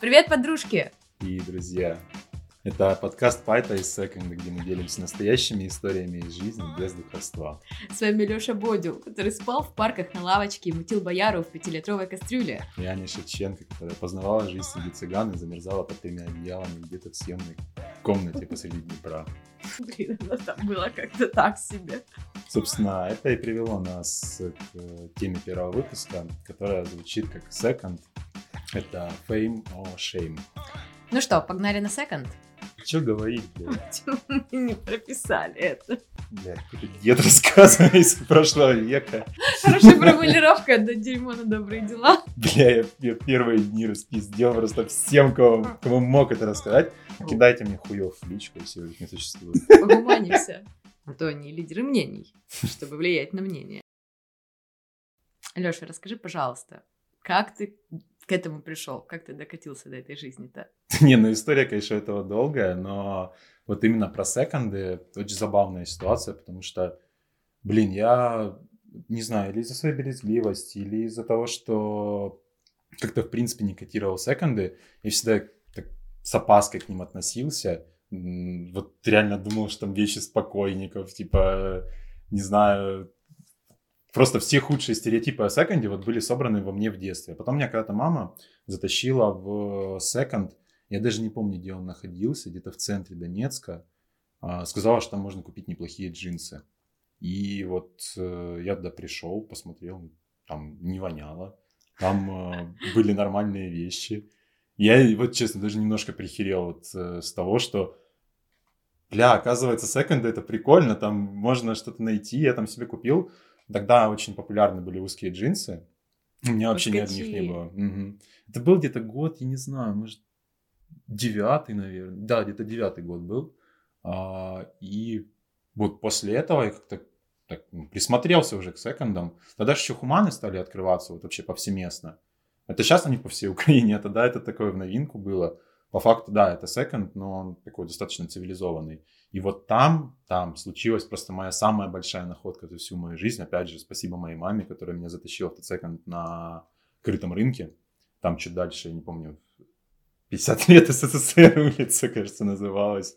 Привет, подружки! И друзья, это подкаст Пайта из Секонда, где мы делимся настоящими историями из жизни без духовства. С вами Леша Бодю, который спал в парках на лавочке и мутил бояру в пятилитровой кастрюле. И Аня Шевченко, которая познавала жизнь среди цыган и замерзала под тремя одеялами где-то в съемной комнате посреди Днепра. Блин, оно там было как-то так себе. Собственно, это и привело нас к э, теме первого выпуска, которая звучит как Second. Это Fame or Shame. Ну что, погнали на секонд? Что говорить, блядь? Мы не прописали это. Блядь, какой-то дед рассказывает из прошлого века. Хорошая формулировка, да дерьмо на добрые дела. Бля, я, я первые дни распиздел просто всем, кому, кому мог это рассказать. Кидайте мне хуев в личку, если их не существует. Погуманимся. А то они лидеры мнений, чтобы влиять на мнение. Леша, расскажи, пожалуйста, как ты к этому пришел? Как ты докатился до этой жизни-то? Не, ну история, конечно, этого долгая, но вот именно про секонды очень забавная ситуация, потому что, блин, я не знаю, или из-за своей березгливости, или из-за того, что как-то в принципе не котировал секонды, я всегда так с опаской к ним относился. Вот реально думал, что там вещи спокойников, типа, не знаю, просто все худшие стереотипы о секонде вот были собраны во мне в детстве. Потом меня когда-то мама затащила в секонд, я даже не помню, где он находился, где-то в центре Донецка, А, сказала, что там можно купить неплохие джинсы. И вот э, я туда пришел, посмотрел, там не воняло, там э, были нормальные вещи. Я вот, честно, даже немножко прихерел вот э, с того, что Бля, оказывается, секонды это прикольно, там можно что-то найти, я там себе купил. Тогда очень популярны были узкие джинсы. У меня вообще ни одних не было. Мгм. Это был где-то год, я не знаю, может, девятый, наверное. Да, где-то девятый год был. А, и вот после этого я как-то так, ну, присмотрелся уже к секондам. Тогда же еще хуманы стали открываться вот вообще повсеместно. Это сейчас они по всей Украине, а тогда это такое в новинку было. По факту, да, это секонд, но он такой достаточно цивилизованный. И вот там, там случилась просто моя самая большая находка за всю мою жизнь. Опять же, спасибо моей маме, которая меня затащила в секонд на крытом рынке. Там чуть дальше, я не помню, 50 лет СССР улица, кажется, называлась.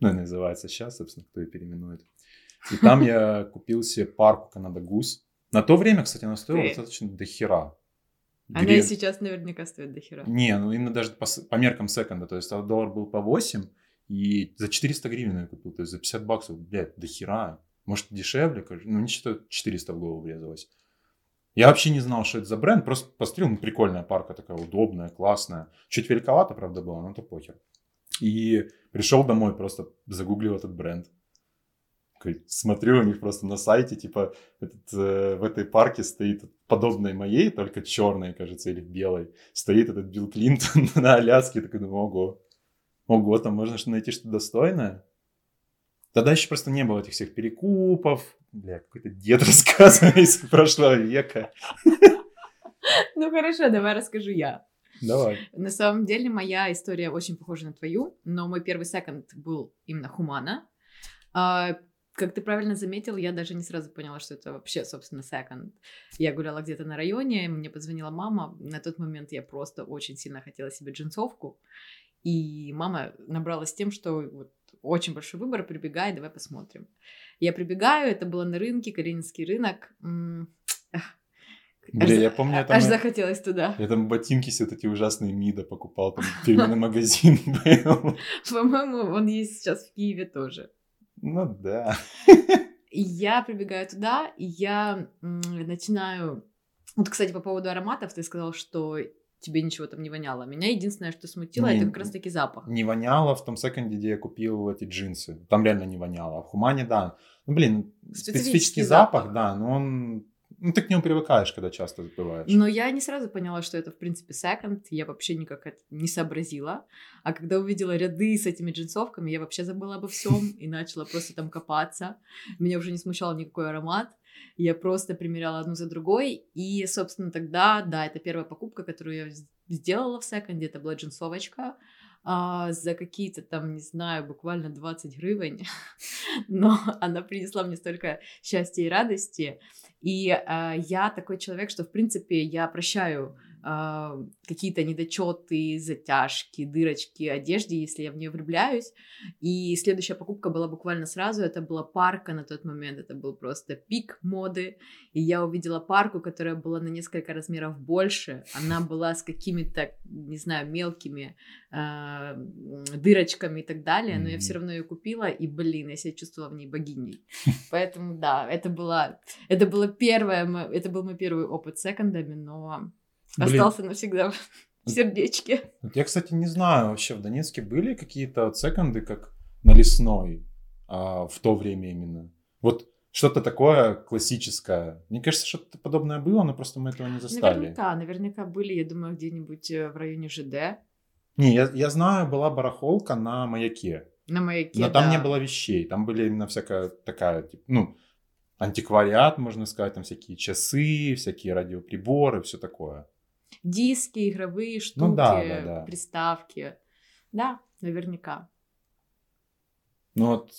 Ну, и называется сейчас, собственно, кто ее переименует. И там я купил себе парку Канада Гус. На то время, кстати, она стоила Ты- достаточно дохера. Она Грен- и сейчас наверняка стоит до хера. не, ну именно даже по, по меркам секонда. То есть а доллар был по 8, и за 400 гривен я купил. То есть за 50 баксов, блядь, до хера. Может, дешевле, ну не что 400 в голову врезалось. Я вообще не знал, что это за бренд. Просто посмотрел, ну прикольная парка такая, удобная, классная. Чуть великовато, правда, было, но это похер. И пришел домой, просто загуглил этот бренд. Смотрю у них просто на сайте, типа, этот, э, в этой парке стоит подобной моей, только черной, кажется, или белой. Стоит этот Билл Клинтон на Аляске. Такой думаю, ого, ого, там можно что- найти что-то достойное. Тогда еще просто не было этих всех перекупов. Бля, какой-то дед рассказывает из прошлого века. Ну хорошо, давай расскажу я. Давай. На самом деле моя история очень похожа на твою, но мой первый секонд был именно Хумана. А, как ты правильно заметил, я даже не сразу поняла, что это вообще, собственно, секонд. Я гуляла где-то на районе, мне позвонила мама. На тот момент я просто очень сильно хотела себе джинсовку. И мама набралась тем, что вот очень большой выбор, прибегай, давай посмотрим. Я прибегаю, это было на рынке, Калининский рынок. Аж Бля, я помню, это аж мы- захотелось туда. Я там ботинки все эти ужасные МИДа покупал, там фирменный магазин был. По-моему, он есть сейчас в Киеве тоже. Ну да. И я прибегаю туда, и я начинаю... Вот, кстати, по поводу ароматов, ты сказал, что тебе ничего там не воняло. Меня единственное, что смутило, Не, это как раз-таки запах. Не воняло в том секонде, где я купил эти джинсы. Там реально не воняло. А в Хумане, да. Ну, блин, Специфический специфический запах. запах, да, но он... Ну, ты к нему привыкаешь, когда часто забываешь. Но я не сразу поняла, что это, в принципе, секонд. Я вообще никак это не сообразила. А когда увидела ряды с этими джинсовками, я вообще забыла обо всем и начала просто там копаться. Меня уже не смущал никакой аромат. Я просто примеряла одну за другой. И, собственно, тогда, да, это первая покупка, которую я сделала в секонде. Это была джинсовочка. а, за какие-то там, не знаю, буквально 20 гривен. Но она принесла мне столько счастья и радости. И э, я такой человек, что, в принципе, я прощаю а, какие-то недочеты, затяжки, дырочки одежде, если я в нее влюбляюсь. И следующая покупка была буквально сразу. Это была парка на тот момент. Это был просто пик моды. И я увидела парку, которая была на несколько размеров больше. Она была с какими-то, не знаю, мелкими э, дырочками и так далее. Но я все равно ее купила. И, блин, я себя чувствовала в ней богиней. Поэтому, да, это была, это было первое, это был мой первый опыт с секондами, но Блин. остался навсегда в сердечке. Я, кстати, не знаю, вообще в Донецке были какие-то секонды, как на Лесной, а, в то время именно. Вот что-то такое классическое. Мне кажется, что-то подобное было, но просто мы этого не застали. Наверняка, наверняка были, я думаю, где-нибудь э, в районе ЖД. Не, я, я знаю, была барахолка на маяке. На маяке, Но там да. не было вещей, там были именно всякая такая, ну, антиквариат, можно сказать, там всякие часы, всякие радиоприборы, все такое диски, игровые штуки, ну, да, да, да. приставки. Да, наверняка. Ну вот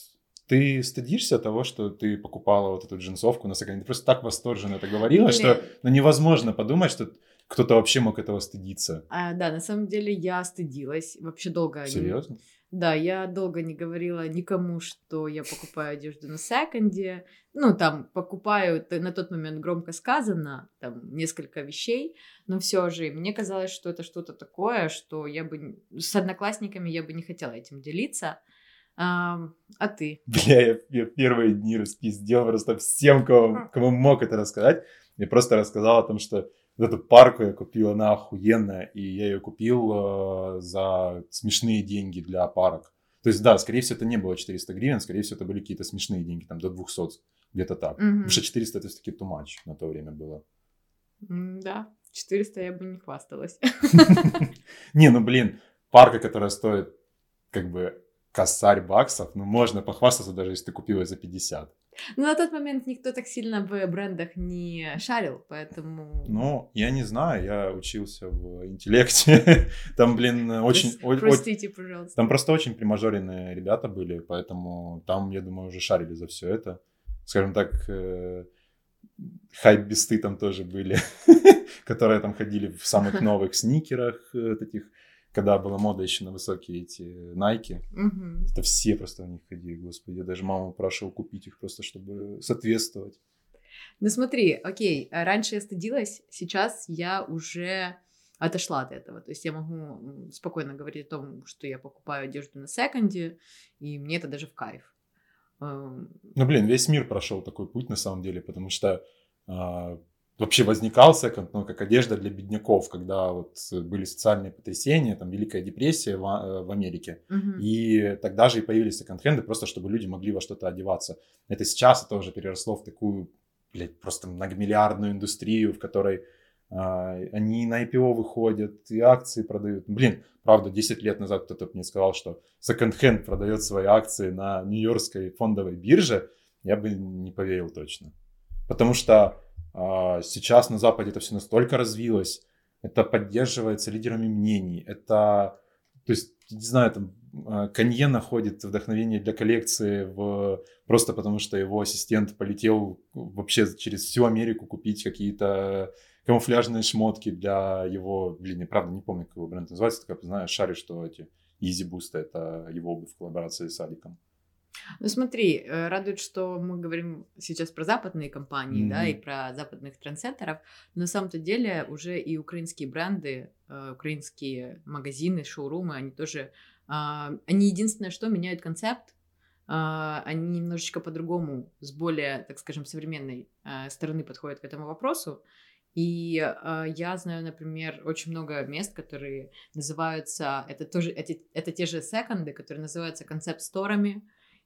ты стыдишься того, что ты покупала вот эту джинсовку на секунду? Ты просто так восторженно это говорила, Блин. что ну, невозможно подумать, что кто-то вообще мог этого стыдиться. А, да, на самом деле я стыдилась. Вообще долго... Серьезно? Да, я долго не говорила никому, что я покупаю одежду на секонде. Ну, там, покупаю, на тот момент громко сказано, там, несколько вещей, но все же мне казалось, что это что-то такое, что я бы... С одноклассниками я бы не хотела этим делиться. А, а ты? Бля, я, я первые дни распиздел просто всем, кому, кому мог это рассказать. Я просто рассказал о том, что вот эту парку я купил, она охуенная, и я ее купил э, за смешные деньги для парок. То есть, да, скорее всего, это не было 400 гривен, скорее всего, это были какие-то смешные деньги, там, до 200, где-то так. Mm-hmm. Потому что 400 это все-таки too much на то время было. Да, 400 я бы не хвасталась. Не, ну, блин, парка, которая стоит, как бы, косарь баксов, ну, можно похвастаться, даже если ты купил ее за 50. Ну, на тот момент никто так сильно в брендах не шарил, поэтому... Ну, я не знаю, я учился в интеллекте. Там, блин, очень... Простите, пожалуйста. Там просто очень примажоренные ребята были, поэтому там, я думаю, уже шарили за все это. Скажем так, э, хайп-бесты там тоже были, которые там ходили в самых новых сникерах, э, таких когда была мода еще на высокие эти Nike, угу. это все просто в них ходили, господи. Я даже маму спрашивал купить их просто, чтобы соответствовать. Ну смотри, окей, раньше я стыдилась, сейчас я уже отошла от этого. То есть я могу спокойно говорить о том, что я покупаю одежду на секонде, и мне это даже в кайф. Эм, ну, блин, весь мир прошел такой путь на самом деле, потому что а, вообще возникал секонд, ну, как одежда для бедняков, когда вот были социальные потрясения, там, Великая депрессия в, э, в Америке, uh-huh. и тогда же и появились секонд-хенды, просто чтобы люди могли во что-то одеваться. Это сейчас это уже переросло в такую, блядь, просто многомиллиардную индустрию, в которой а, они на IPO выходят, и акции продают. Блин, правда, 10 лет назад кто-то мне сказал, что секонд-хенд продает свои акции на Нью-Йоркской фондовой бирже, я бы не поверил точно. Потому что сейчас на Западе это все настолько развилось, это поддерживается лидерами мнений, это, то есть, не знаю, там а, Канье находит вдохновение для коллекции в... просто потому, что его ассистент полетел вообще через всю Америку купить какие-то камуфляжные шмотки для его, блин, я правда не помню, как его бренд называется, только знаю, шарю, что эти Easy Boost это его обувь в коллаборации с Аликом. Ну смотри, э, радует, что мы говорим сейчас про западные компании, mm-hmm. да, и про западных трендсеттеров, но на самом-то деле уже и украинские бренды, э, украинские магазины, шоурумы, они тоже, а, они единственное, что меняют концепт, а, они немножечко по-другому, с более, так скажем, современной э, стороны подходят к этому вопросу. И э, я знаю, например, очень много мест, которые называются, это тоже, это, это те же секонды, которые называются концепт-сторами,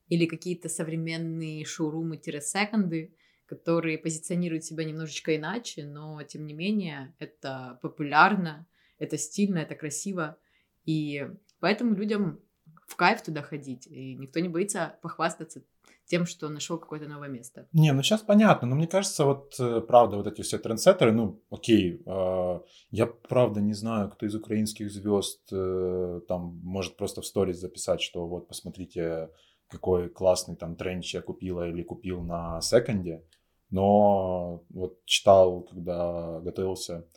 или какие-то современные шоурумы-секонды, которые позиционируют себя немножечко иначе, но тем не менее это популярно, это стильно, это красиво, и поэтому людям в кайф туда ходить, и никто не боится похвастаться тем, что нашел какое-то новое место. Не, ну сейчас понятно, но мне кажется, вот э, правда, вот эти все трендсеттеры, ну, окей, э, я правда не знаю, кто из украинских звезд э, там может просто в сторис записать, что вот посмотрите, какой классный там тренч я купила или купил на секонде. Но вот читал, когда готовился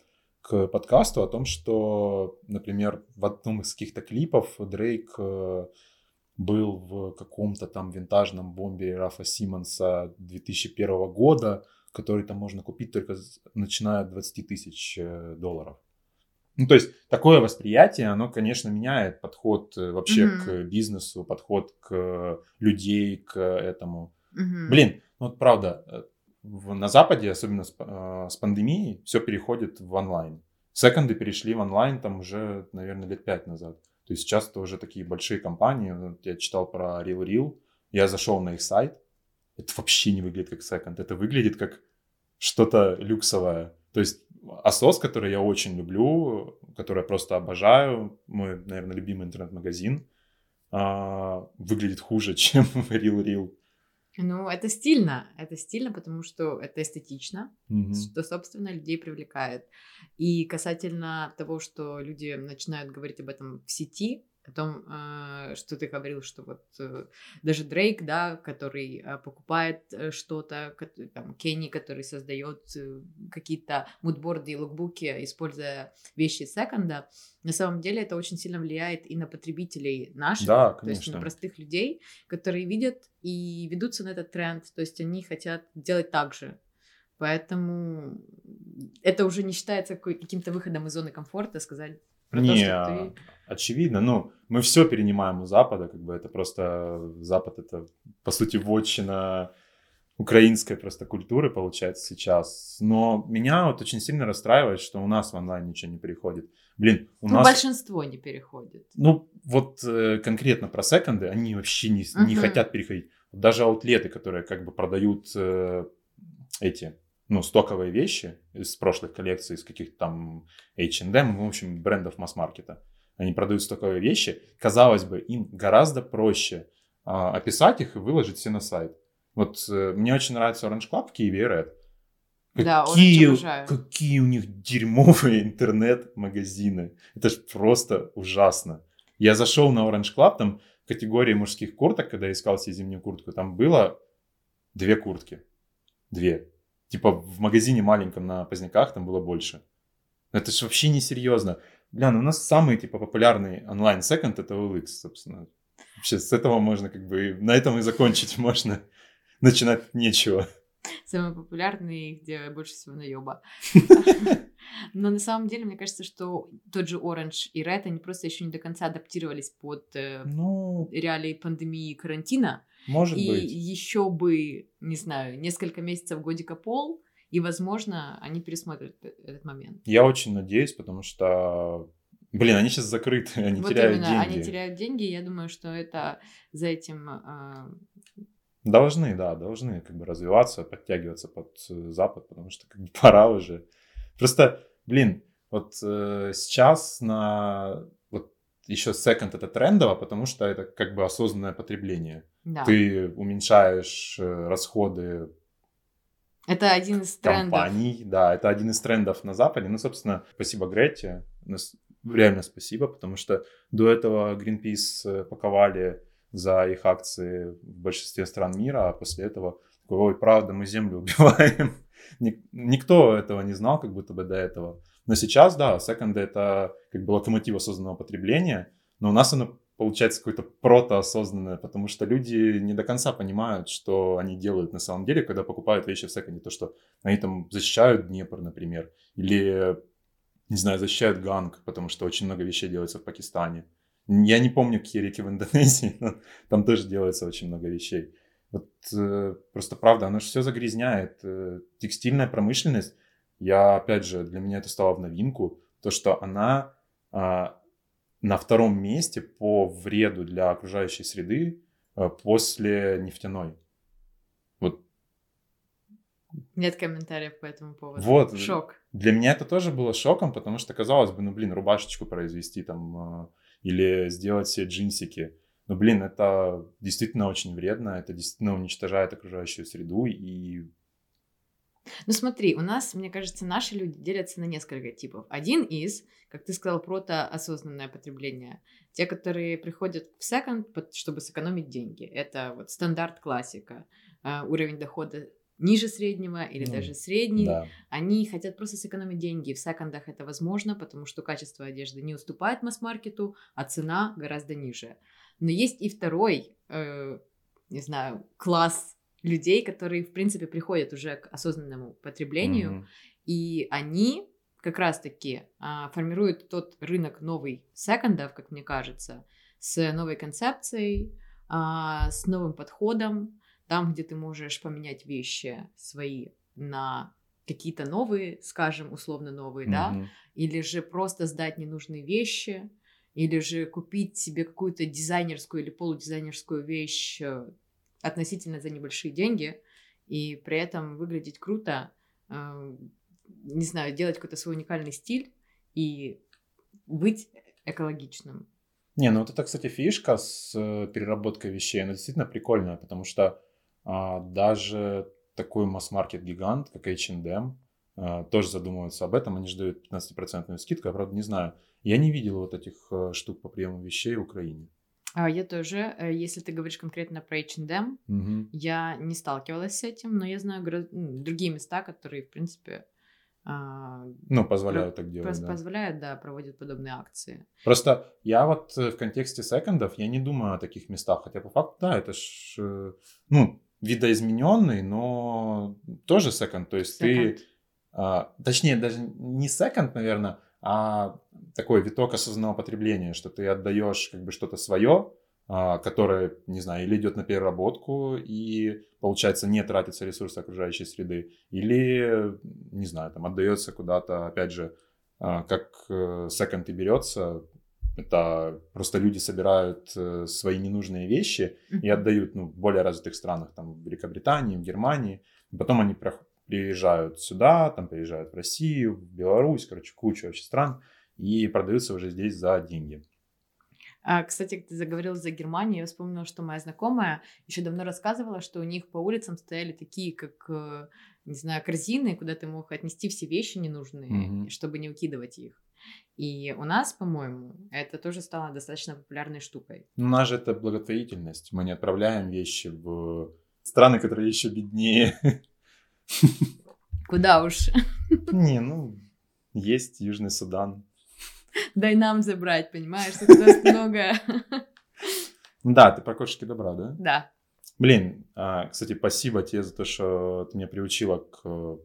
к подкасту о том, что, например, в одном из каких-то клипов Дрейк э, был в каком-то там винтажном бомбе Рафа Симмонса 2001 года, который там можно купить только начиная от 20 тысяч э, долларов. Ну, то есть такое восприятие, оно, конечно, меняет подход э, вообще mm-hmm. к бизнесу, подход к людей, к этому. Mm-hmm. Блин, ну вот правда, э, в, на Западе, особенно с, э, с пандемией, все переходит в онлайн. Секонды перешли в онлайн там уже, наверное, лет пять назад. То есть сейчас это уже такие большие компании. Вот я читал про Real Real, я зашел на их сайт, это вообще не выглядит как секонд, это выглядит как что-то люксовое. То есть Асос, который я очень люблю, который я просто обожаю, мой, наверное, любимый интернет-магазин, а, выглядит хуже, чем Real Real. Ну, это стильно. Это стильно, потому что это эстетично, mm-hmm. что, собственно, людей привлекает. И касательно того, что люди начинают говорить об этом в сети, о том, э, что ты говорил, что вот э, даже Дрейк, да, который э, покупает что-то, там, Кенни, который создает какие-то мудборды и лукбуки, используя вещи секонда, на самом деле это очень сильно влияет и на потребителей наших, да, то есть на простых людей, которые видят и ведутся на этот тренд, то есть они хотят делать так же. Поэтому это уже не считается каким-то выходом из зоны комфорта, сказать, про не, то, ты... очевидно. Ну, мы все перенимаем у Запада, как бы это просто... Запад — это, по сути, вотчина украинской просто культуры, получается, сейчас. Но меня вот очень сильно расстраивает, что у нас в онлайн ничего не переходит. Блин, у ну, нас... большинство не переходит. Ну, вот э, конкретно про секонды, они вообще не, uh-huh. не хотят переходить. Даже аутлеты, которые как бы продают э, эти ну, стоковые вещи из прошлых коллекций, из каких-то там H&M, в общем, брендов масс-маркета. Они продают стоковые вещи. Казалось бы, им гораздо проще а, описать их и выложить все на сайт. Вот э, мне очень нравится Orange Club в Киеве и Red. Какие, да, какие у них дерьмовые интернет-магазины. Это же просто ужасно. Я зашел на Orange Club, там в категории мужских курток, когда искал себе зимнюю куртку, там было две куртки. Две. Типа в магазине маленьком на Поздняках там было больше. Это же вообще не серьезно. Бля, ну у нас самый типа популярный онлайн секонд это OLX, собственно. Вообще с этого можно как бы, на этом и закончить можно. Начинать нечего. Самый популярный, где больше всего наеба. Но на самом деле, мне кажется, что тот же Orange и Red, они просто еще не до конца адаптировались под э, ну... реалии пандемии и карантина. Может и быть. еще бы, не знаю, несколько месяцев, годика пол, и, возможно, они пересмотрят этот момент. Я очень надеюсь, потому что, блин, они сейчас закрыты, они вот теряют именно, деньги. они теряют деньги, я думаю, что это за этим... Э... Должны, да, должны как бы развиваться, подтягиваться под Запад, потому что как бы пора уже. Просто, блин, вот э, сейчас на еще second это трендово, потому что это как бы осознанное потребление. Да. Ты уменьшаешь э, расходы это один из трендов. Компаний, да, это один из трендов на Западе. Ну, собственно, спасибо Грете, реально спасибо, потому что до этого Greenpeace паковали за их акции в большинстве стран мира, а после этого такой, ой, правда, мы землю убиваем. Никто этого не знал, как будто бы до этого. Но сейчас, да, секонды это как бы локомотив осознанного потребления, но у нас оно получается какое-то протоосознанное, потому что люди не до конца понимают, что они делают на самом деле, когда покупают вещи в секонде. То, что они там защищают Днепр, например, или, не знаю, защищают Ганг, потому что очень много вещей делается в Пакистане. Я не помню, какие реки в Индонезии, но там тоже делается очень много вещей. Вот э, просто правда, оно же все загрязняет. Э, текстильная промышленность, я, опять же, для меня это стало в новинку, то, что она а, на втором месте по вреду для окружающей среды а, после нефтяной. Вот. Нет комментариев по этому поводу. Вот. Шок. Для меня это тоже было шоком, потому что казалось бы, ну, блин, рубашечку произвести там а, или сделать себе джинсики. Ну, блин, это действительно очень вредно, это действительно уничтожает окружающую среду и ну смотри, у нас, мне кажется, наши люди делятся на несколько типов. Один из, как ты сказал, протоосознанное потребление. Те, которые приходят в секонд, чтобы сэкономить деньги. Это вот стандарт классика. Uh, уровень дохода ниже среднего или Ну, даже средний. Да. Они хотят просто сэкономить деньги. В секондах это возможно, потому что качество одежды не уступает масс-маркету, а цена гораздо ниже. Но есть и второй, э, не знаю, класс людей, которые, в принципе, приходят уже к осознанному потреблению, Мгм. и они как раз-таки а, формируют тот рынок новый секондов, как мне кажется, с новой концепцией, а, с новым подходом, там, где ты можешь поменять вещи свои на какие-то новые, скажем, условно новые, да, Мгм. или же просто сдать ненужные вещи, или же купить себе какую-то дизайнерскую или полудизайнерскую вещь э, относительно за небольшие деньги, и при этом выглядеть круто, э, не знаю, делать какой-то свой уникальный стиль и быть экологичным. Не, ну вот это, кстати, фишка с э, переработкой вещей, она действительно прикольная, потому что а, даже такой масс-маркет гигант, как H&M, а, тоже задумываются об этом, они же дают 15% скидку, я, правда, не знаю. Я не видел вот этих э, штук по приему вещей в Украине. А я тоже, э, если ты говоришь конкретно про H&M, Мгм. я не сталкивалась с этим, но я знаю м, другие места, которые, в принципе, а, Ну, позволяют так делать, Пос- да. позволяют, да, проводят подобные акции. Просто я вот э, в контексте секондов, я не думаю о таких местах, хотя по факту, да, это ж, э, ну, видоизмененный, но тоже секонд, то есть ты... Second. А, точнее, даже не секонд, наверное, а такой виток осознанного потребления, что ты отдаешь как бы что-то свое, а, которое, не знаю, или идет на переработку и, получается, не тратится ресурсы окружающей среды, или, не знаю, там отдается куда-то, опять же, а, как э, секонд и берется, это просто люди собирают э, свои ненужные вещи и отдают ну, в более развитых странах, там, в Великобритании, в Германии. Потом они приезжают сюда, там приезжают в Россию, в Беларусь, короче, кучу вообще стран, и продаются уже здесь за деньги. А, кстати, ты заговорил за Германию, я вспомнила, что моя знакомая еще давно рассказывала, что у них по улицам стояли такие, как, э, не знаю, корзины, куда ты мог отнести все вещи ненужные, Мгм. чтобы не выкидывать их. И у нас, по-моему, это тоже стало достаточно популярной штукой. У нас же это благотворительность. Мы не отправляем вещи в страны, которые еще беднее. Куда уж? Не, ну, есть Южный Судан. Дай нам забрать, понимаешь? Тут у нас много. Да, ты про кошки добра, да? Да. Блин, а, кстати, спасибо тебе за то, что ты меня приучила к э,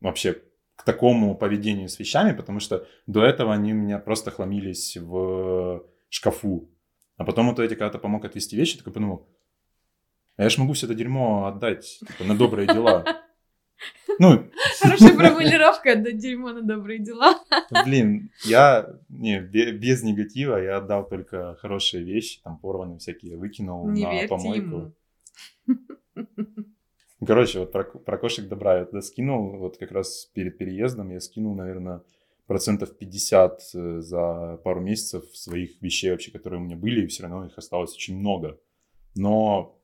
вообще к такому поведению с вещами, потому что до этого они у меня просто хламились в шкафу. А потом вот эти, когда ты помог отвести вещи, такой подумал, а я ж могу все это дерьмо отдать типа, на добрые дела. Ну, Хорошая формулировка, отдать дерьмо на добрые дела. блин, я не, бе- без негатива я отдал только хорошие вещи, там порванные всякие, выкинул Не на помойку. ему. Короче, вот про, про кошек добра я тогда скинул, вот как раз перед переездом я скинул, наверное, процентов 50 э, за пару месяцев своих вещей вообще, которые у меня были, и все равно их осталось очень много. Но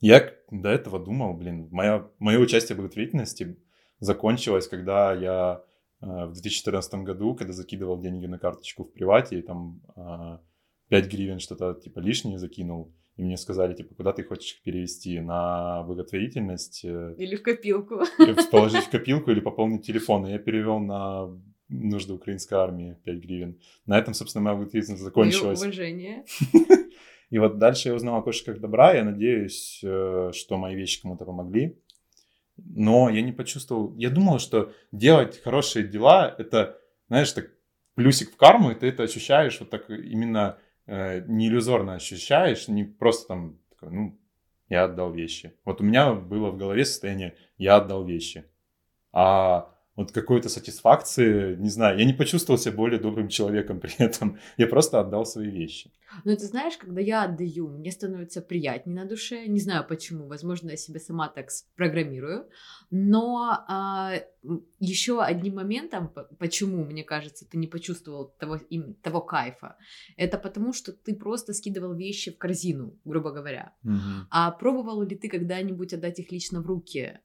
я до этого думал, блин, моя, мое участие в благотворительности закончилось, когда я э, в 2014 году, когда закидывал деньги на карточку в привате, и там э, 5 гривен что-то типа лишнее закинул, и мне сказали, типа, куда ты хочешь их перевести? На благотворительность, э, Или в копилку. положить в копилку или пополнить телефон. И я перевел на нужды украинской армии 5 гривен. На этом, собственно, моя благотворительность Мое закончилась. уважение. И вот дальше я узнал о кошках добра. Я надеюсь, э, что мои вещи кому-то помогли. Но я не почувствовал... Я думал, что делать хорошие дела — это, знаешь, так плюсик в карму, и ты это ощущаешь вот так именно э, не иллюзорно ощущаешь, не просто там, такой, ну, я отдал вещи. Вот у меня было в голове состояние «я отдал вещи». А вот какой-то сатисфакции, не знаю, я не почувствовал себя более добрым человеком при этом. Я просто отдал свои вещи. Но ты знаешь, когда я отдаю, мне становится приятнее на душе. Не знаю почему, возможно, я себя сама так спрограммирую. Но еще одним моментом, почему, мне кажется, ты не почувствовал того, им, того кайфа, это потому, что ты просто скидывал вещи в корзину, грубо говоря. А пробовал ли ты когда-нибудь отдать их лично в руки?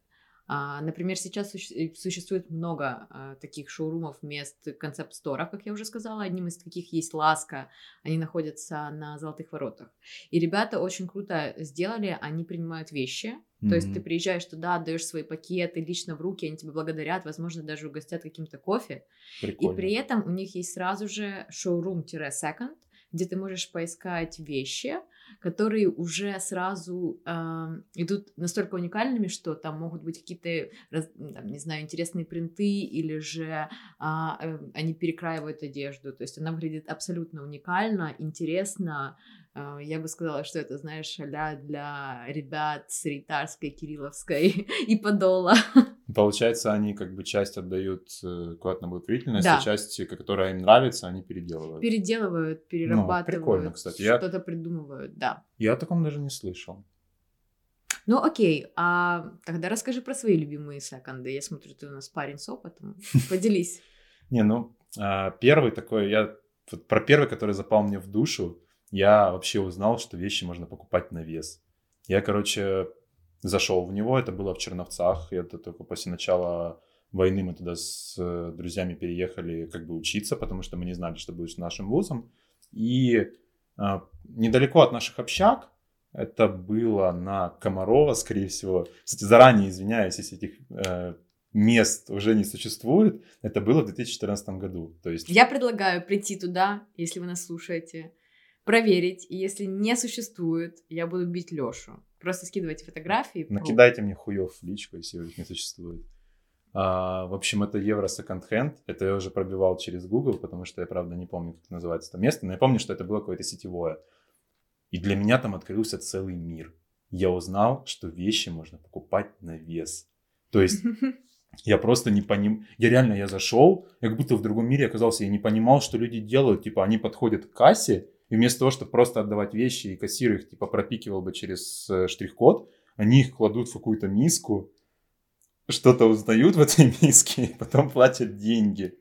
А, например, сейчас э, существует много а, таких шоурумов, мест, концепт-сторов, как я уже сказала. Одним из таких есть Ласка. Они находятся на Золотых Воротах. И ребята очень круто сделали. Они принимают вещи Mm-hmm. То есть ты приезжаешь туда, отдаешь свои пакеты лично в руки, они тебе благодарят, возможно, даже угостят каким-то кофе. Прикольно. И при этом у них есть сразу же шоурум-секонд, где ты можешь поискать вещи, которые уже сразу э, идут настолько уникальными, что там могут быть какие-то, там, не знаю, интересные принты, или же а, э, они перекраивают одежду. То есть она выглядит абсолютно уникально, интересно. Э, я бы сказала, что это, знаешь, а для ребят с Ритарской, Кирилловской и Подола. Получается, они как бы часть отдают э, куда-то на благотворительность, да. а часть, которая им нравится, они переделывают. Переделывают, ну, перерабатывают. Ну, прикольно, кстати. Что-то я... придумывают, да. Я о таком даже не слышал. Ну окей, а тогда расскажи про свои любимые секонды. Я смотрю, ты у нас парень с опытом. Поделись. Не, ну, а, первый такой, я про первый, который запал мне в душу, я вообще узнал, что вещи можно покупать на вес. Я, короче, зашел в него, это было в Черновцах, это только после начала войны мы туда с э, друзьями переехали как бы учиться, потому что мы не знали, что будет с нашим вузом. И а, недалеко от наших общак, это было на Комарова, скорее всего. Кстати, заранее извиняюсь, если этих э, мест уже не существует. Это было в 2014 году. То есть... Я предлагаю прийти туда, если вы нас слушаете, проверить. И если не существует, я буду бить Лешу. Просто скидывайте фотографии. Накидайте мне хуев в личку, если их не существует. А, в общем, это Евро Second Hand. Это я уже пробивал через Google, потому что я, правда, не помню, как называется это место. Но я помню, что это было какое-то сетевое. И для меня там открылся целый мир. Я узнал, что вещи можно покупать на вес. То есть я просто не понимал. Я реально, я зашел, я как будто в другом мире оказался. Я не понимал, что люди делают. Типа, они подходят к кассе, и вместо того, чтобы просто отдавать вещи, и кассир их типа пропикивал бы через э, штрих-код, они их кладут в какую-то миску, что-то узнают в этой миске, и потом платят деньги.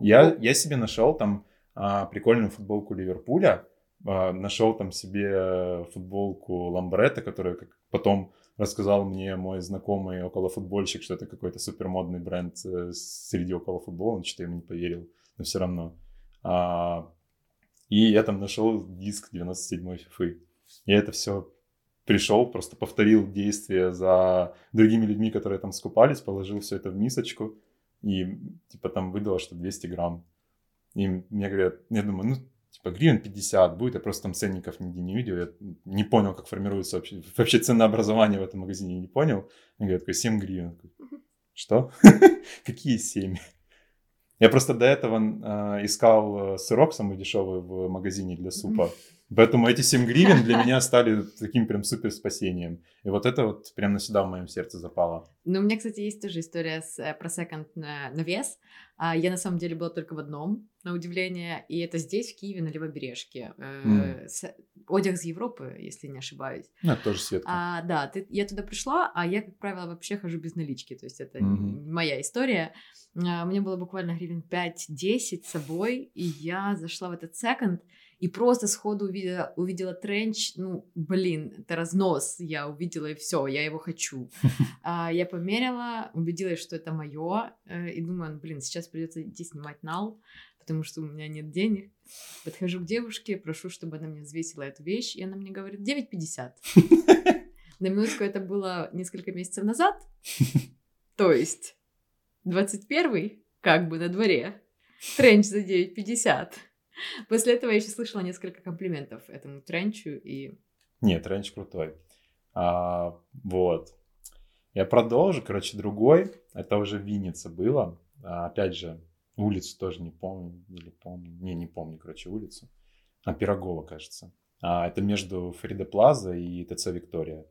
Я, я себе нашел там а, прикольную футболку Ливерпуля, а, нашел там себе футболку Ламбрета, которая как потом рассказал мне мой знакомый околофутбольщик, что это какой-то супермодный бренд э, среди околофутбола, он что-то ему не поверил, но все равно. А, и я там нашел диск 97-й фифы. Я это все пришел, просто повторил действия за другими людьми, которые там скупались, положил все это в мисочку и типа там выдало, что 200 грамм. И мне говорят, я думаю, ну, типа гривен 50 будет, я просто там ценников нигде не видел, я не понял, как формируется вообще, вообще ценообразование в этом магазине, не понял. Они говорят, такой 7 гривен. Что? Какие 7? Я просто до этого э, искал сырок самый дешевый в магазине для супа. Поэтому эти 7 гривен для меня стали таким прям супер спасением. И вот это вот прям навсегда в моем сердце запало. Ну, у меня, кстати, есть тоже история с, э, про секонд на, на вес. А, я на самом деле была только в одном, на удивление, и это здесь, в Киеве, на Левобережке. Mm. С, одяг из Европы, если не ошибаюсь. Ну, это тоже Светка. А, да, ты, я туда пришла, а я, как правило, вообще хожу без налички, то есть это mm-hmm. моя история. А, мне было буквально гривен 5-10 с собой, и я зашла в этот секонд, и просто сходу увидела, увидела тренч, ну, блин, это разнос, я увидела и все, я его хочу. А, я померила, убедилась, что это мое, э, и думаю, «Ну, блин, сейчас придется идти снимать нал, потому что у меня нет денег. Подхожу к девушке, прошу, чтобы она мне взвесила эту вещь, и она мне говорит 9,50. На минутку это было несколько месяцев назад, то есть 21 как бы на дворе, тренч за 9,50. После этого я еще слышала несколько комплиментов этому тренчу и... Нет, тренч крутой. А, вот. Я продолжу. Короче, другой. Это уже в Виннице было. А, опять же, улицу тоже не помню. Или помню. Не, не помню, короче, улицу. А, Пирогова, кажется. А, это между Фриде Плаза и ТЦ Виктория.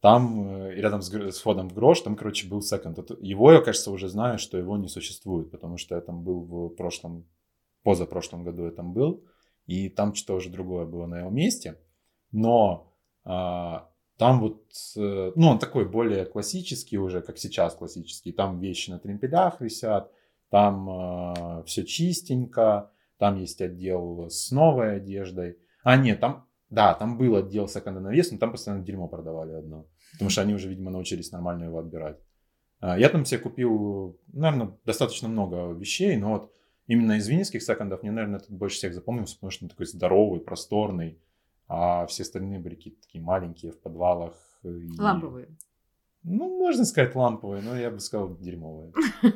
Там, э, рядом с, с входом в Грош, там, короче, был секонд. Его, я, кажется, уже знаю, что его не существует, потому что я там был в прошлом позапрошлом году я там был, и там что-то уже другое было на его месте. Но а, там вот, э, ну, он такой более классический уже, как сейчас классический. Там вещи на тремпелях висят, там э, все чистенько, там есть отдел с новой одеждой. А, нет, там, да, там был отдел секонда на вес, но там постоянно дерьмо продавали одно. Потому что они уже, видимо, научились нормально его отбирать. А, я там себе купил, наверное, достаточно много вещей, но вот именно из винницких секондов мне, наверное, этот больше всех запомнился, потому что он такой здоровый, просторный, а все остальные были какие-то такие маленькие в подвалах. И... Ламповые. ну, можно сказать, ламповые, но я бы сказал, дерьмовые.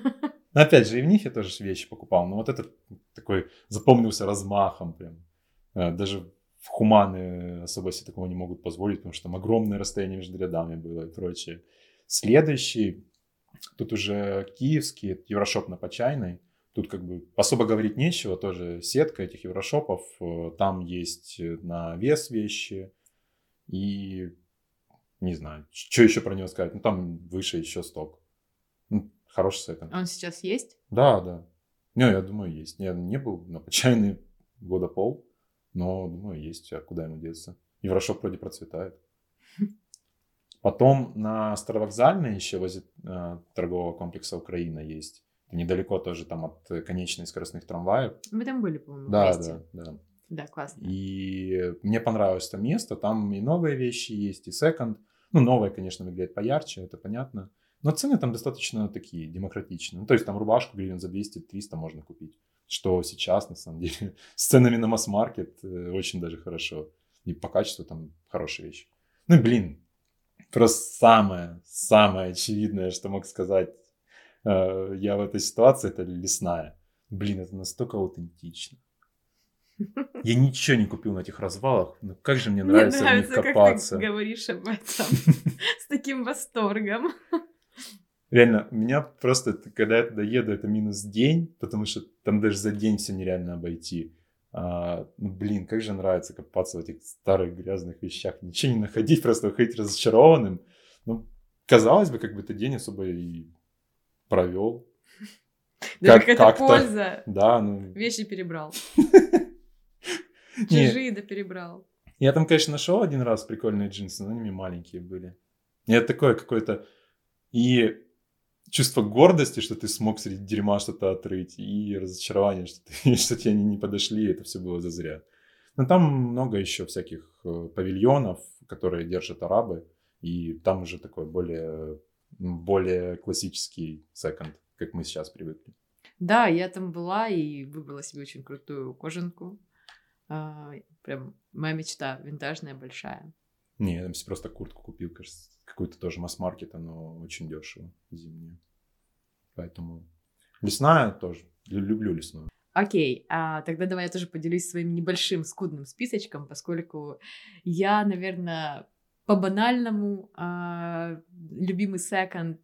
Но опять же, и в них я тоже вещи покупал. Но вот этот такой запомнился размахом прям. Э, даже в хуманы особо себе такого не могут позволить, потому что там огромное расстояние между рядами было и прочее. Следующий, тут уже киевский, Еврошоп на Почайной. Тут как бы особо говорить нечего, тоже сетка этих еврошопов. Э, там есть на вес вещи. И не знаю, что еще про него сказать. Ну, там выше еще сток. Ну, хороший секонд. Он сейчас есть? Да, да. Не, я думаю, есть. Я не был на почайный года пол, но думаю, есть. А куда ему деться? Еврошоп вроде процветает. Потом на Старовокзальной еще возле э, торгового комплекса Украина есть. Недалеко тоже там от конечной скоростных трамваев. Мы там были, по-моему, Да, вместе. да, да. Да, классно. И мне понравилось это место. Там и новые вещи есть, и секонд. Ну, новые, конечно, выглядят поярче, это понятно. Но цены там достаточно такие, демократичные. Ну, то есть там рубашку гривен за 200-300 можно купить. Что сейчас, на самом деле, с ценами на масс-маркет э, очень даже хорошо. И по качеству там хорошие вещи. Ну, блин, просто самое, самое очевидное, что мог сказать э, я в этой ситуации, это лесная. Блин, это настолько аутентично. Я ничего не купил на этих развалах, но как же мне нравится, Мне в них нравится, копаться. как ты говоришь об этом с таким восторгом. Реально, меня просто, когда я туда еду, это минус день, потому что там даже за день все нереально обойти. А, ну, блин, как же нравится копаться в этих старых грязных вещах, ничего не находить, просто уходить разочарованным. Ну, казалось бы, как бы ты день особо и провел. Даже Как- какая-то польза. Да, ну... Вещи перебрал. Чужие да перебрал. Я там, конечно, нашел один раз прикольные джинсы, но они маленькие были. И это такое какое-то и чувство гордости, что ты смог среди дерьма что-то отрыть, и разочарование, что, ты, что тебе они не подошли, это все было зазря. Но там много еще всяких э, павильонов, которые держат арабы, и там уже такой более, более классический секонд, как мы сейчас привыкли. Да, я там была и выбрала себе очень крутую кожанку. А, Прям моя мечта, винтажная, большая. Не, я там себе просто куртку купил, кажется, какую-то тоже масс-маркета, но очень дешево, зимнюю. Поэтому лесная тоже. Лю- Люблю лесную. Окей, а тогда давай я тоже поделюсь своим небольшим скудным списочком, поскольку я, наверное, по банальному а, любимый секонд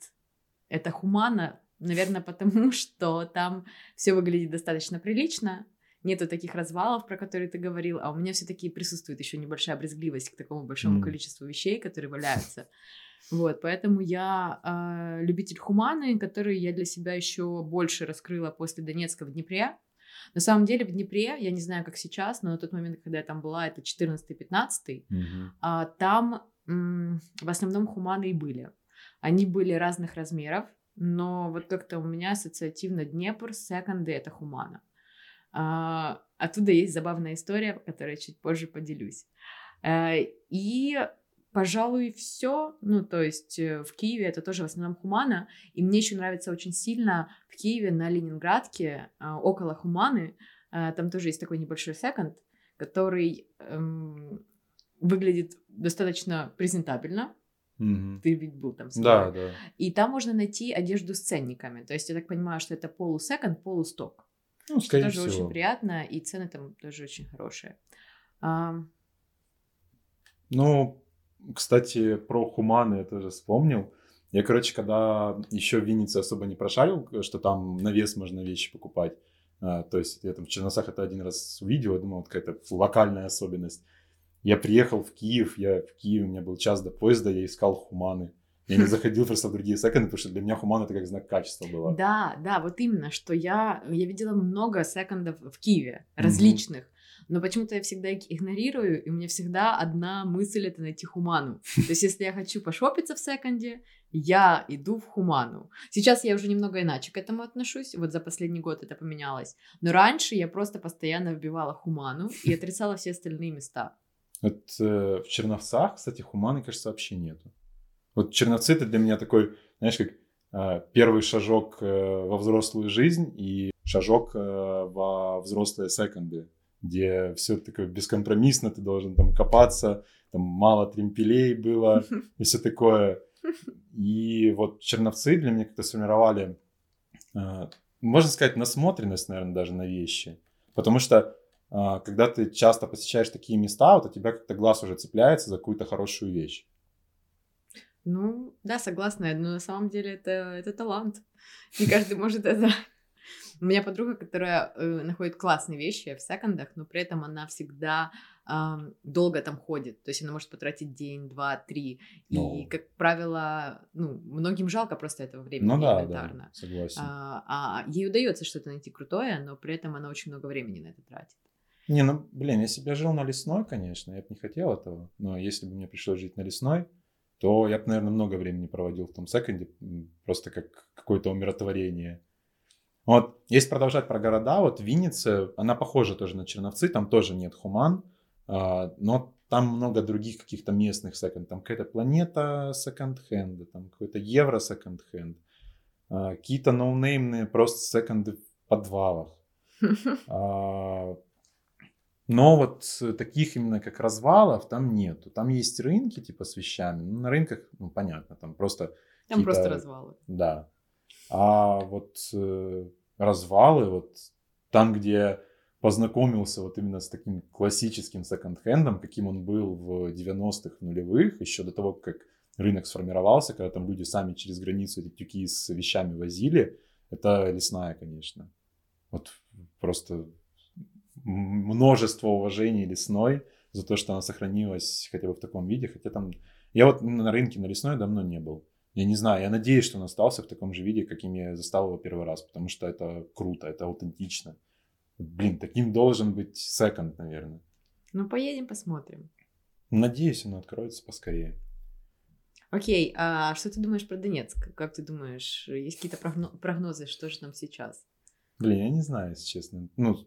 это Хумана, наверное, потому что там все выглядит достаточно прилично, нету таких развалов, про которые ты говорил, а у меня все-таки присутствует еще небольшая брезгливость к такому большому М. количеству вещей, которые валяются. Вот, поэтому я а, любитель Хуманы, который я для себя еще больше раскрыла после Донецка в Днепре. На самом деле в Днепре, я не знаю, как сейчас, но на тот момент, когда я там была, это 14-15, а, там в основном хуманы и были. Они были разных размеров, но вот как-то у меня ассоциативно Днепр, секонды — это хумана. А, оттуда есть забавная история, которой я чуть позже поделюсь. Э, И, пожалуй, все. Ну, то есть э, в Киеве это тоже в основном хумана. И мне еще нравится очень сильно в Киеве на Ленинградке, а, около хуманы, а, там тоже есть такой небольшой секонд, который эм, выглядит достаточно презентабельно. Мгм. Ты ведь был там. с Да, да. И там можно найти одежду с ценниками. То есть я так понимаю, что это полусеконд, полусток. Ну, Что тоже всего. очень приятно, и цены там тоже очень хорошие. А, Ну, кстати, про хуманы я тоже вспомнил. Я, короче, когда еще в Виннице особо не прошарил, что там на вес можно вещи покупать. а, то есть я там в Черносах это один раз увидел, я думал, вот какая-то локальная особенность. Я приехал в Киев, я в Киеве, у меня был час до поезда, я искал хуманы. Я не заходил просто в другие секонды, потому что для меня хуман это как знак качества было. Да, да, вот именно, что я, я видела много секондов в Киеве, различных, но почему-то я всегда их игнорирую, и у меня всегда одна мысль — это найти хуману. То есть если я хочу пошопиться в секонде, я иду в хуману. Сейчас я уже немного иначе к этому отношусь, вот за последний год это поменялось, но раньше я просто постоянно вбивала хуману и отрицала все остальные места. Вот э, в Черновцах, кстати, хуманы, кажется, вообще нету. Вот Черновцы это для меня такой, знаешь, как э, первый шажок э, во взрослую жизнь и шажок э, во взрослые секонды, где все такое бескомпромиссно, ты должен там копаться, там мало тремпелей было и все такое. И вот Черновцы для меня как-то сформировали, э, можно сказать, насмотренность, наверное, даже на вещи. Потому что когда ты часто посещаешь такие места, вот у тебя как-то глаз уже цепляется за какую-то хорошую вещь. Ну, да, согласна, но на самом деле это, это талант. Не каждый может это у меня подруга, которая э, находит классные вещи в секондах, но при этом она всегда э, долго там ходит. То есть она может потратить день, два, три. Ну. И, как правило, ну, многим жалко просто этого времени ну, да. Да, согласен. А, а ей удается что-то найти крутое, но при этом она очень много времени на это тратит. Не, ну, блин, если бы я жил на лесной, конечно, я бы не хотел этого. Но если бы мне пришлось жить на лесной, то я бы, наверное, много времени проводил в том секонде, просто как какое-то умиротворение. Вот, если продолжать про города, вот Винница, она похожа тоже на Черновцы, там тоже нет хуман, а, но там много других каких-то местных секонд, там какая-то планета секонд-хенда, там какой-то евро секонд-хенд, а, какие-то ноунеймные просто секонды в подвалах. Но вот таких именно как развалов там нету. Там есть рынки типа с вещами. Ну, на рынках, ну понятно, там просто... Там просто развалы. Да. А вот э, развалы, вот там, где познакомился вот именно с таким классическим секонд-хендом, каким он был в 90-х, нулевых, еще до того, как рынок сформировался, когда там люди сами через границу эти тюки с вещами возили, это лесная, конечно. Вот просто множество уважений лесной за то, что она сохранилась хотя бы в таком виде, хотя там... Я вот на рынке на лесной давно не был. Я не знаю, я надеюсь, что он остался в таком же виде, каким я застал его первый раз, потому что это круто, это аутентично. Блин, таким должен быть секонд, наверное. Ну, поедем, посмотрим. Надеюсь, он откроется поскорее. Окей, а что ты думаешь про Донецк? Как ты думаешь, есть какие-то прогнозы, что же там сейчас? Блин, я не знаю, если честно. Ну,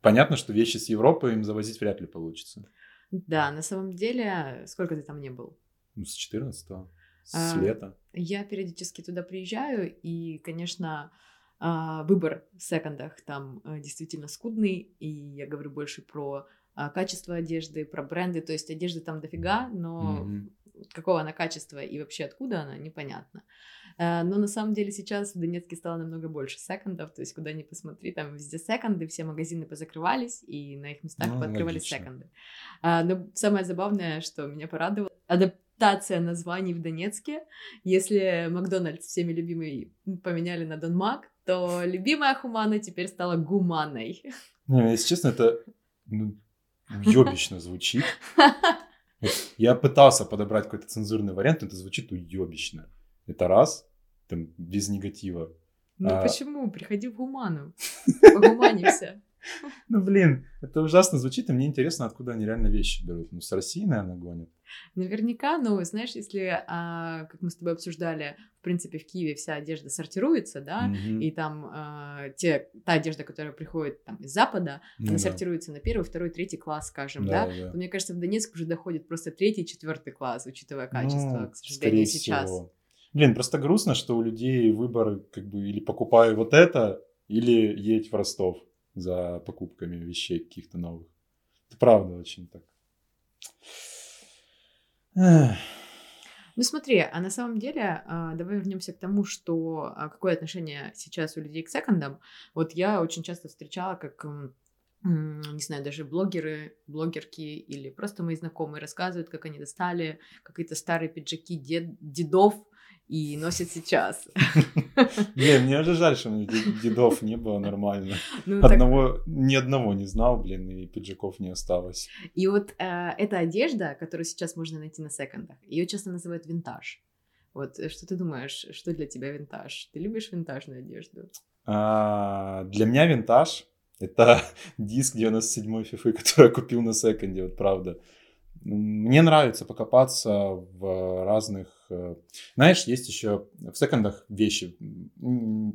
понятно, что вещи с Европы им завозить вряд ли получится. Да, на самом деле, сколько ты там не был? Ну, с 14 -го. С а, лета. Я периодически туда приезжаю, и, конечно, а, выбор в секондах там э, действительно скудный, и я говорю больше про а, качество одежды, про бренды, то есть одежды там дофига, но mm-hmm. Какого она качества и вообще откуда она, непонятно. Э, но на самом деле сейчас в Донецке стало намного больше секондов, то есть куда ни посмотри, там везде секонды, все магазины позакрывались, и на их местах ну, открывались секонды. Но самое забавное, что меня порадовало, адаптация названий в Донецке. Если Макдональдс, всеми любимый, поменяли на Донмак, то любимая Хумана теперь стала Гуманой. Не, если честно, это ну, ёбично звучит. Я пытался подобрать какой-то цензурный вариант, но это звучит уёбично. Это раз, там, без негатива. Ну а... почему? Приходи в Гуману. Погуманимся. Ну, блин, это ужасно звучит, и мне интересно, откуда они реально вещи берут. Ну, с России, наверное, гонят. Наверняка, ну, знаешь, если, а, как мы с тобой обсуждали, в принципе, в Киеве вся одежда сортируется, да, mm-hmm. и там а, те, та одежда, которая приходит там из Запада, ну, она да. сортируется на первый, второй, третий класс, скажем, да, да? да. То, мне кажется, в Донецк уже доходит просто третий, четвертый класс, учитывая качество, ну, к сожалению, сейчас. Всего. Блин, просто грустно, что у людей выбор, как бы, или покупаю вот это, или едь в Ростов за покупками вещей каких-то новых. Это правда очень так. Ну смотри, а на самом деле, а, давай вернемся к тому, что а, какое отношение сейчас у людей к секондам. Вот я очень часто встречала, как не знаю, даже блогеры, блогерки или просто мои знакомые рассказывают, как они достали какие-то старые пиджаки дед, дедов и носит сейчас. Не, мне уже жаль, что у меня дедов не было нормально. Ну, одного, так... Ни одного не знал, блин, и пиджаков не осталось. И вот э, эта одежда, которую сейчас можно найти на секондах, ее часто называют винтаж. Вот э, что ты думаешь, что для тебя винтаж? Ты любишь винтажную одежду? А, для меня винтаж — это диск 97-й фифы, который я купил на секонде, вот правда. Мне нравится покопаться в разных... Э, знаешь, есть еще в секондах вещи,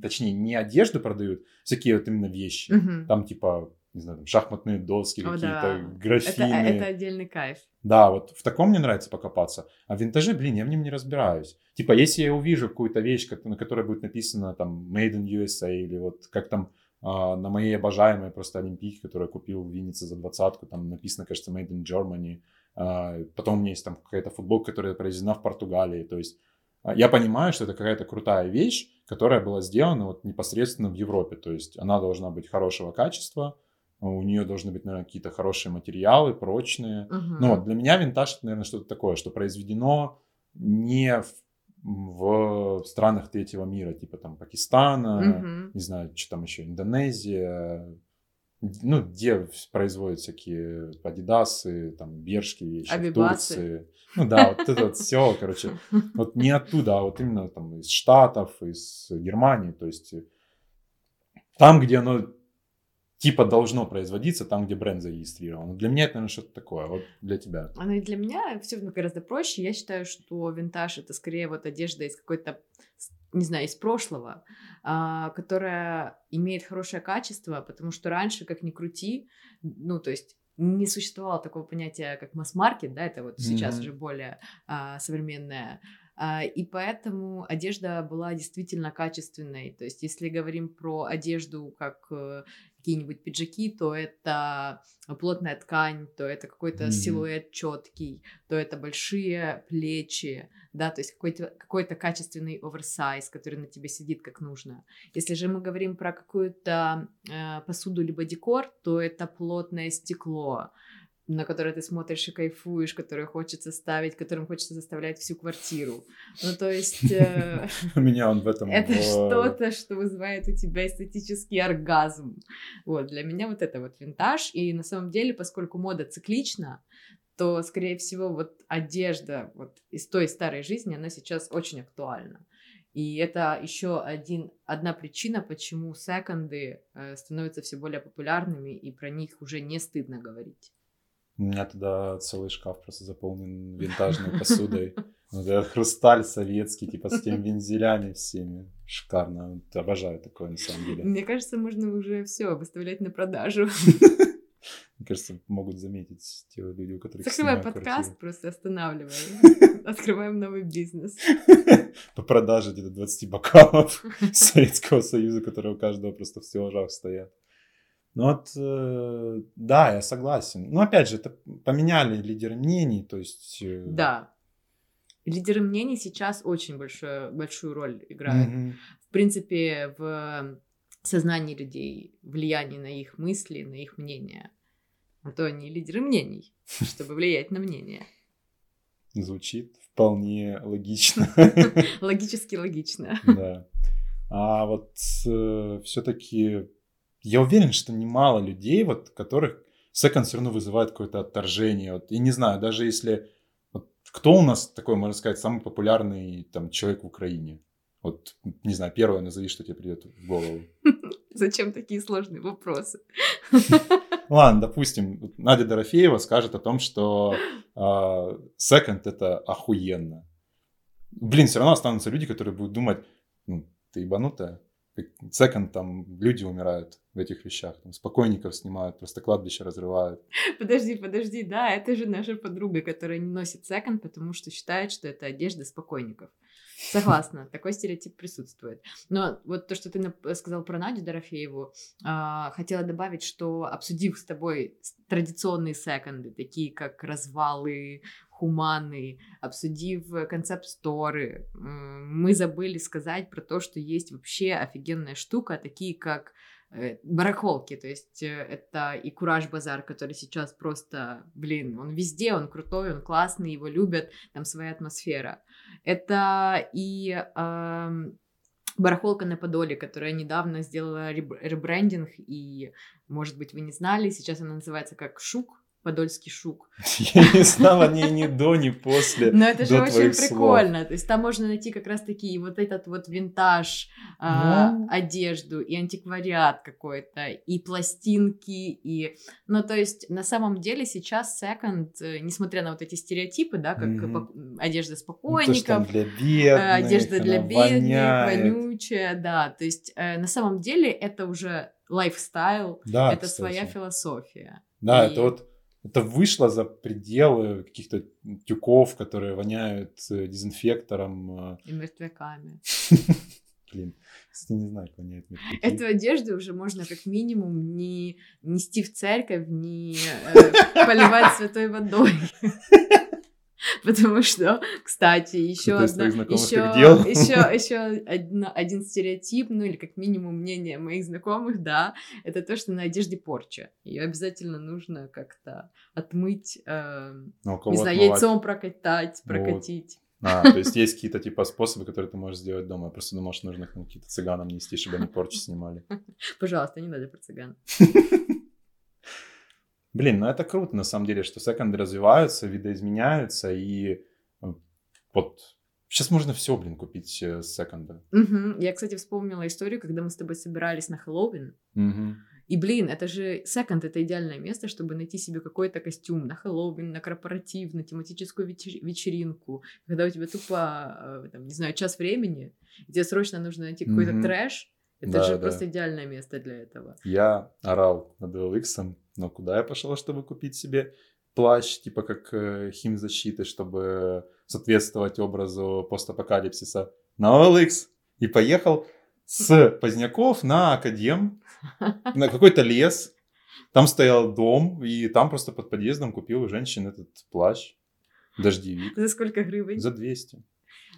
точнее, не одежду продают, всякие вот именно вещи. Угу. Там типа, не знаю, там шахматные доски О, какие-то, да. графины. Это, это отдельный кайф. Да, вот в таком мне нравится покопаться. А в винтаже, блин, я в нем не разбираюсь. Типа, если я увижу какую-то вещь, как, на которой будет написано там Made in USA или вот как там а, на моей обожаемой просто Олимпийке, которую я купил в Виннице за двадцатку, там написано, кажется, Made in Germany, а, потом у меня есть там какая-то футболка, которая произведена в Португалии. То есть а, я понимаю, что это какая-то крутая вещь, которая была сделана вот непосредственно в Европе. То есть она должна быть хорошего качества, у нее должны быть, наверное, какие-то хорошие материалы, прочные. Мгм. Ну вот для меня винтаж это, наверное, что-то такое, что произведено не в, в странах третьего мира, типа там Пакистана, Мгм. не знаю, что там еще, Индонезия, ну, где производят всякие адидасы, там, бершки вещи, в Абибасы. Турции. Ну да, вот это все, короче, вот не оттуда, а вот именно там из Штатов, из Германии, то есть э, там, где оно типа должно производиться, там, где бренд зарегистрирован. Для меня это, наверное, что-то такое, вот для тебя. А, Ну и для меня все гораздо проще. Я считаю, что винтаж это скорее вот одежда из какой-то, не знаю, из прошлого, а, которая имеет хорошее качество, потому что раньше, как ни крути, ну то есть не существовало такого понятия, как масс-маркет, да, это вот сейчас Мгм. уже более а, современное. А, и поэтому одежда была действительно качественной. То есть, если говорим про одежду как э, какие-нибудь пиджаки, то это плотная ткань, то это какой-то Мгм. силуэт четкий, то это большие плечи, да, то есть какой-то какой качественный оверсайз, который на тебе сидит как нужно. Если же мы говорим про какую-то э, посуду либо декор, то это плотное стекло, на которое ты смотришь и кайфуешь, которое хочется ставить, которым хочется заставлять всю квартиру. Ну, то есть... э, У меня он в этом... это что-то, что вызывает у тебя эстетический оргазм. Вот, для меня вот это вот винтаж. И на самом деле, поскольку мода циклична, то, скорее всего, вот одежда вот из той старой жизни, она сейчас очень актуальна. И это еще один, одна причина, почему секонды э, становятся все более популярными, и про них уже не стыдно говорить. У меня тогда целый шкаф просто заполнен винтажной посудой. Хрусталь советский, типа с теми вензелями всеми. Шикарно. Обожаю такое на самом деле. Мне кажется, можно уже все выставлять на продажу. Мне кажется, могут заметить те люди, у которых Закрывай подкаст, просто останавливаем. Открываем новый бизнес. квартиру. По продаже где-то 20 бокалов Советского Союза, которые у каждого просто в стеллажах стоят. Ну вот, э, да, я согласен. Но опять же, это поменяли лидеры мнений, то есть... э, Да. Лидеры мнений сейчас очень большую, большую роль играют. мгм. В принципе, в сознании людей, влияние на их мысли, на их мнение. А то они лидеры мнений, чтобы влиять на мнение. Звучит вполне логично. Логически логично. Да. А вот все-таки я уверен, что немало людей, вот, которых секонд все равно вызывает какое-то отторжение. Вот, и не знаю, даже если... Вот, кто у нас такой, можно сказать, самый популярный там, человек в Украине? Вот, не знаю, первое назови, что тебе придет в голову. Зачем такие сложные вопросы? Ладно, допустим, Надя Дорофеева скажет о том, что а, секонд это охуенно. Блин, все равно останутся люди, которые будут думать, ну, ты ебанутая. Секонд там люди умирают в этих вещах. Там спокойников снимают, просто кладбище разрывают. Подожди, подожди, да, это же наша подруга, которая не носит секонд, потому что считает, что это одежда спокойников. Согласна, такой стереотип присутствует. Но вот то, что ты сказал про Надю Дорофееву, а, хотела добавить, что обсудив с тобой традиционные секонды, такие как развалы, хуманы, обсудив концепт-сторы, мы забыли сказать про то, что есть вообще офигенная штука, такие как барахолки, то есть э, это и Кураж Базар, который сейчас просто, блин, он везде, он крутой, он классный, его любят, там своя атмосфера. Это и эм, барахолка на Подоле, которая недавно сделала реб- ребрендинг, и, может быть, вы не знали, сейчас она называется как Шук, Подольский Шук. Я не знал о ней ни до, ни после. Но это же очень твоих слов. прикольно. То есть там можно найти как раз-таки и вот этот вот винтаж, а, Ну. одежду, и антиквариат какой-то, и пластинки, и... Ну, то есть на самом деле сейчас секонд, э, несмотря на вот эти стереотипы, да, как пок- одежда Ну, то, что там спокойников, для э, бедных, одежда для бедных, вонючая, да. То есть э, на самом деле это уже лайфстайл, Да, это кстати. своя философия. Да, И- это вот это вышло за пределы каких-то тюков, которые воняют э, дезинфектором. э, И мертвяками. Блин, кстати, не знаю, как воняет мертвяки. Эту одежду уже можно как минимум не нести в церковь, не э, поливать святой водой. Потому что, кстати, еще одна, еще, еще, один стереотип, ну или как минимум мнение моих знакомых, да, это то, что на одежде порча. Ее обязательно нужно как-то отмыть, э, Ну, кого не знаю, отмывать? яйцом прокатать, Вот. прокатить. А, то есть есть какие-то типа способы, которые ты можешь сделать дома. Я просто думал, что нужно их на какие-то цыганам нести, чтобы они порчу снимали. Пожалуйста, не надо про цыган. Блин, ну это круто на самом деле, что секонды развиваются, видоизменяются, и вот сейчас можно все, блин, купить э, с секонда. Мгм. Я, кстати, вспомнила историю, когда мы с тобой собирались на Хэллоуин. Мгм. И, блин, это же секонд, это идеальное место, чтобы найти себе какой-то костюм на Хэллоуин, на корпоратив, на тематическую вечер- вечеринку, когда у тебя тупо, э, там, не знаю, час времени, и тебе срочно нужно найти какой-то Мгм. трэш. Это Да, же да. просто идеальное место для этого. Я орал над OLX, но куда я пошел, чтобы купить себе плащ, типа как э, химзащиты, чтобы соответствовать образу постапокалипсиса на OLX. И поехал с Поздняков на Академ, на какой-то лес. Там стоял дом, и там просто под подъездом купил у женщин этот плащ. Дождевик. За сколько гривен? За 200.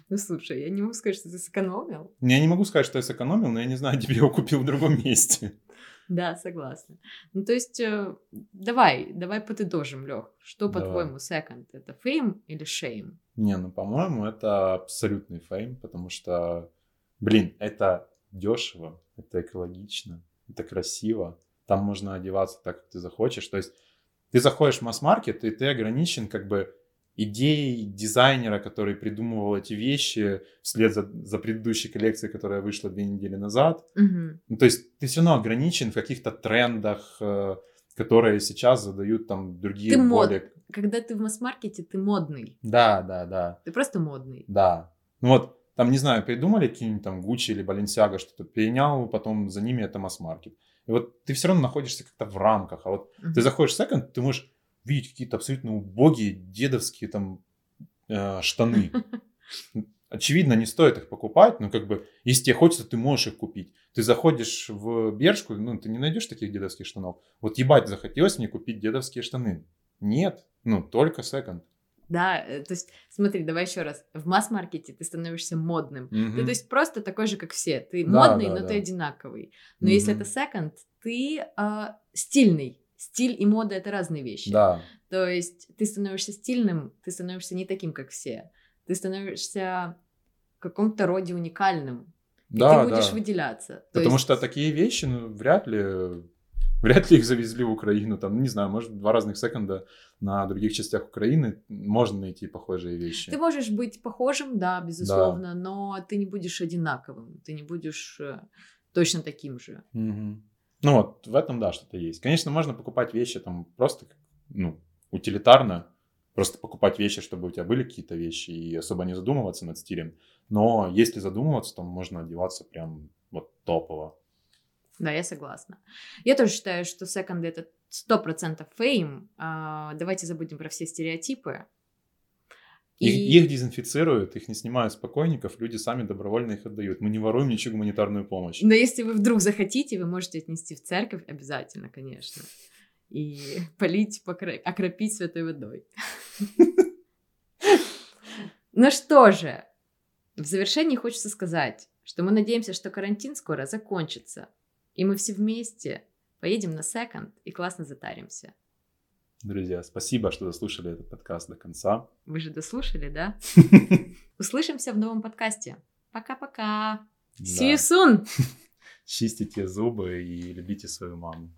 Ну, слушай, я не могу сказать, что ты сэкономил. Я не могу сказать, что я сэкономил, но я не знаю, где я его купил в другом месте. Да, согласна. Ну, то есть, э, давай, давай подытожим, Лех. Что, по-твоему, секонд? Это fame или shame? Не, ну, по-моему, это абсолютный fame, потому что, блин, это дешево, это экологично, это красиво. Там можно одеваться так, как ты захочешь. То есть ты заходишь в масс-маркет, и ты ограничен как бы идеей дизайнера, который придумывал эти вещи вслед за, за предыдущей коллекцией, которая вышла две недели назад. Мгм. Ну, то есть ты все равно ограничен в каких-то трендах, э, которые сейчас задают там другие Ты мод- более... Когда ты в масс-маркете, ты модный. Да, да, да. Ты просто модный. Да. Ну вот, там, не знаю, придумали какие-нибудь там Гуччи или Баленсиага что-то, перенял, потом за ними это масс-маркет. И вот ты все равно находишься как-то в рамках. А вот Мгм. ты заходишь в секонд, ты можешь видеть какие-то абсолютно убогие дедовские там э, штаны. Очевидно, не стоит их покупать, но как бы, если тебе хочется, ты можешь их купить. Ты заходишь в Бершку, ну, ты не найдешь таких дедовских штанов. Вот ебать, захотелось мне купить дедовские штаны. Нет, ну, только секонд. Да, э, то есть, смотри, давай еще раз. В масс-маркете ты становишься модным. Ты, то есть, просто такой же, как все. Ты Да, модный, да, но да. ты одинаковый. Но если Мгм. это секонд, ты а, стильный. Стиль и мода это разные вещи. Да, То есть ты становишься стильным, ты становишься не таким, как все. Ты становишься в каком-то роде уникальным. И да, ты будешь да. выделяться. То Потому есть- что такие вещи, ну, вряд ли, вряд ли их завезли в Украину. Там, не знаю, может, два разных секонда на других частях Украины можно найти похожие вещи. Ты можешь быть похожим, да, безусловно, но ты не будешь одинаковым, ты не будешь э, точно таким же. Мгм. Ну вот, в этом, да, что-то есть. Конечно, можно покупать вещи там просто, ну, утилитарно, просто покупать вещи, чтобы у тебя были какие-то вещи и особо не задумываться над стилем. Но если задумываться, то можно одеваться прям вот топово. Да, я согласна. Я тоже считаю, что секонды это 100% фейм. А, давайте забудем про все стереотипы. Их, И- их дезинфицируют, их не снимают с покойников, люди сами добровольно их отдают. Мы не воруем ничего гуманитарную помощь. Но если вы вдруг захотите, вы можете отнести в церковь обязательно, конечно. И полить, покро- окропить святой водой. Ну что же, в завершении хочется сказать, что мы надеемся, что карантин скоро закончится, и мы все вместе поедем на секонд и классно затаримся. Друзья, спасибо, что дослушали этот подкаст до конца. Вы же дослушали, да? Услышимся в новом подкасте. Пока-пока. See you soon! Чистите зубы и любите свою маму.